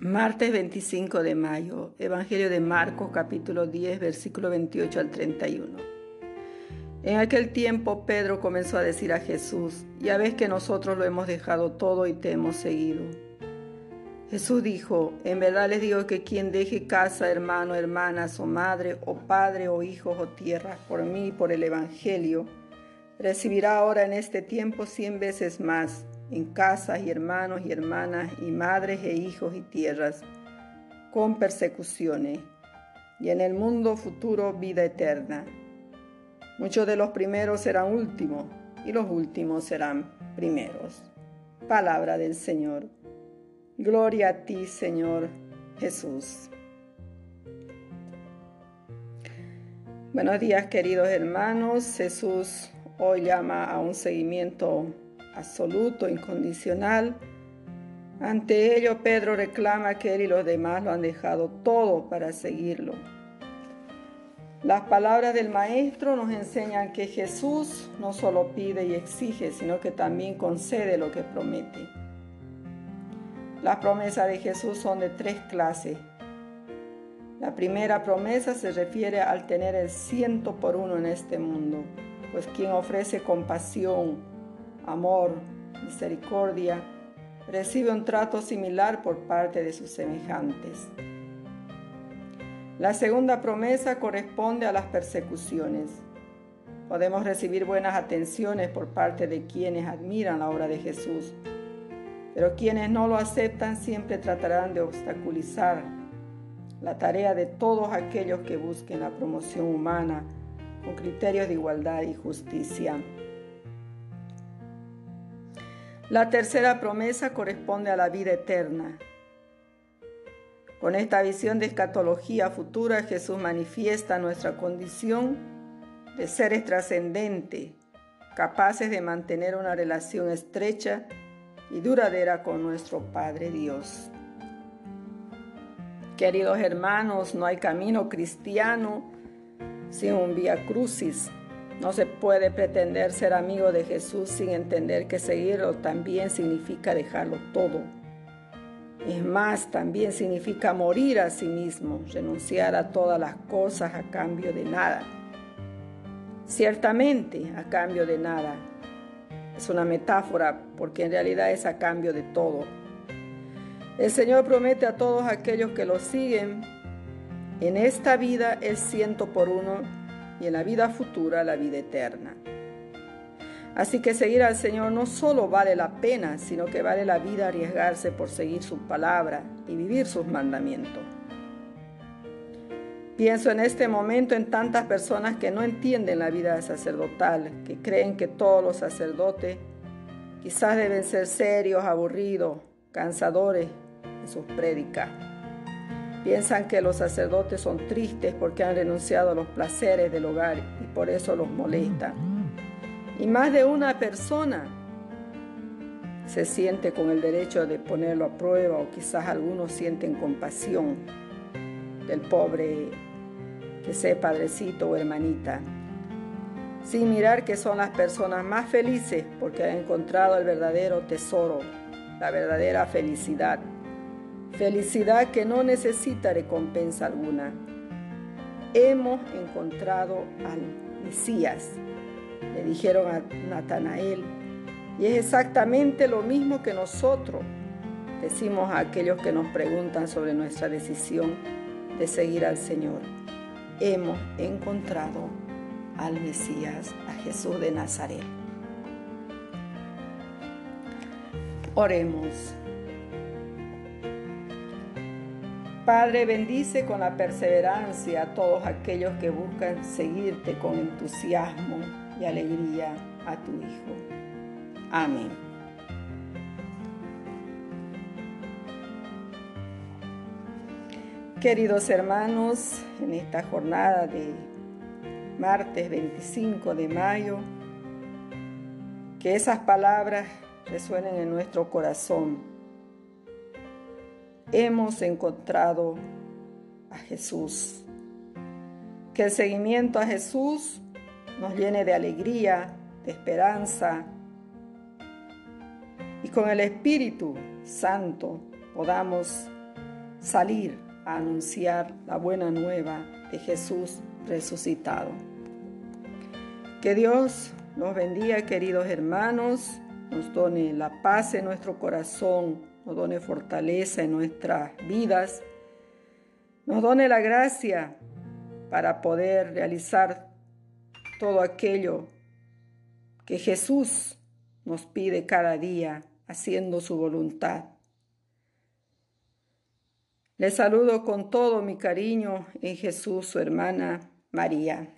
Martes 25 de mayo, Evangelio de Marcos capítulo 10, versículo 28 al 31. En aquel tiempo Pedro comenzó a decir a Jesús, ya ves que nosotros lo hemos dejado todo y te hemos seguido. Jesús dijo, en verdad les digo que quien deje casa, hermano, hermanas o madre o padre o hijos o tierras por mí y por el Evangelio, recibirá ahora en este tiempo cien veces más en casas y hermanos y hermanas y madres e hijos y tierras, con persecuciones, y en el mundo futuro vida eterna. Muchos de los primeros serán últimos y los últimos serán primeros. Palabra del Señor. Gloria a ti, Señor Jesús. Buenos días, queridos hermanos. Jesús hoy llama a un seguimiento absoluto, incondicional. Ante ello, Pedro reclama que él y los demás lo han dejado todo para seguirlo. Las palabras del Maestro nos enseñan que Jesús no solo pide y exige, sino que también concede lo que promete. Las promesas de Jesús son de tres clases. La primera promesa se refiere al tener el ciento por uno en este mundo, pues quien ofrece compasión, amor, misericordia, recibe un trato similar por parte de sus semejantes. La segunda promesa corresponde a las persecuciones. Podemos recibir buenas atenciones por parte de quienes admiran la obra de Jesús, pero quienes no lo aceptan siempre tratarán de obstaculizar la tarea de todos aquellos que busquen la promoción humana con criterios de igualdad y justicia. La tercera promesa corresponde a la vida eterna. Con esta visión de escatología futura, Jesús manifiesta nuestra condición de seres trascendentes, capaces de mantener una relación estrecha y duradera con nuestro Padre Dios. Queridos hermanos, no hay camino cristiano sin un vía crucis no se puede pretender ser amigo de Jesús sin entender que seguirlo también significa dejarlo todo. Es más, también significa morir a sí mismo, renunciar a todas las cosas a cambio de nada. Ciertamente, a cambio de nada. Es una metáfora porque en realidad es a cambio de todo. El Señor promete a todos aquellos que lo siguen en esta vida el ciento por uno y en la vida futura la vida eterna. Así que seguir al Señor no solo vale la pena, sino que vale la vida arriesgarse por seguir su palabra y vivir sus mandamientos. Pienso en este momento en tantas personas que no entienden la vida sacerdotal, que creen que todos los sacerdotes quizás deben ser serios, aburridos, cansadores en sus prédicas. Piensan que los sacerdotes son tristes porque han renunciado a los placeres del hogar y por eso los molestan. Y más de una persona se siente con el derecho de ponerlo a prueba o quizás algunos sienten compasión del pobre que sea padrecito o hermanita, sin mirar que son las personas más felices porque han encontrado el verdadero tesoro, la verdadera felicidad felicidad que no necesita recompensa alguna. Hemos encontrado al Mesías, le dijeron a Natanael, y es exactamente lo mismo que nosotros decimos a aquellos que nos preguntan sobre nuestra decisión de seguir al Señor. Hemos encontrado al Mesías, a Jesús de Nazaret. Oremos. Padre, bendice con la perseverancia a todos aquellos que buscan seguirte con entusiasmo y alegría a tu Hijo. Amén. Queridos hermanos, en esta jornada de martes 25 de mayo, que esas palabras resuenen en nuestro corazón hemos encontrado a Jesús. Que el seguimiento a Jesús nos llene de alegría, de esperanza y con el Espíritu Santo podamos salir a anunciar la buena nueva de Jesús resucitado. Que Dios nos bendiga, queridos hermanos, nos done la paz en nuestro corazón, nos done fortaleza en nuestras vidas, nos done la gracia para poder realizar todo aquello que Jesús nos pide cada día haciendo su voluntad. Les saludo con todo mi cariño en Jesús, su hermana María.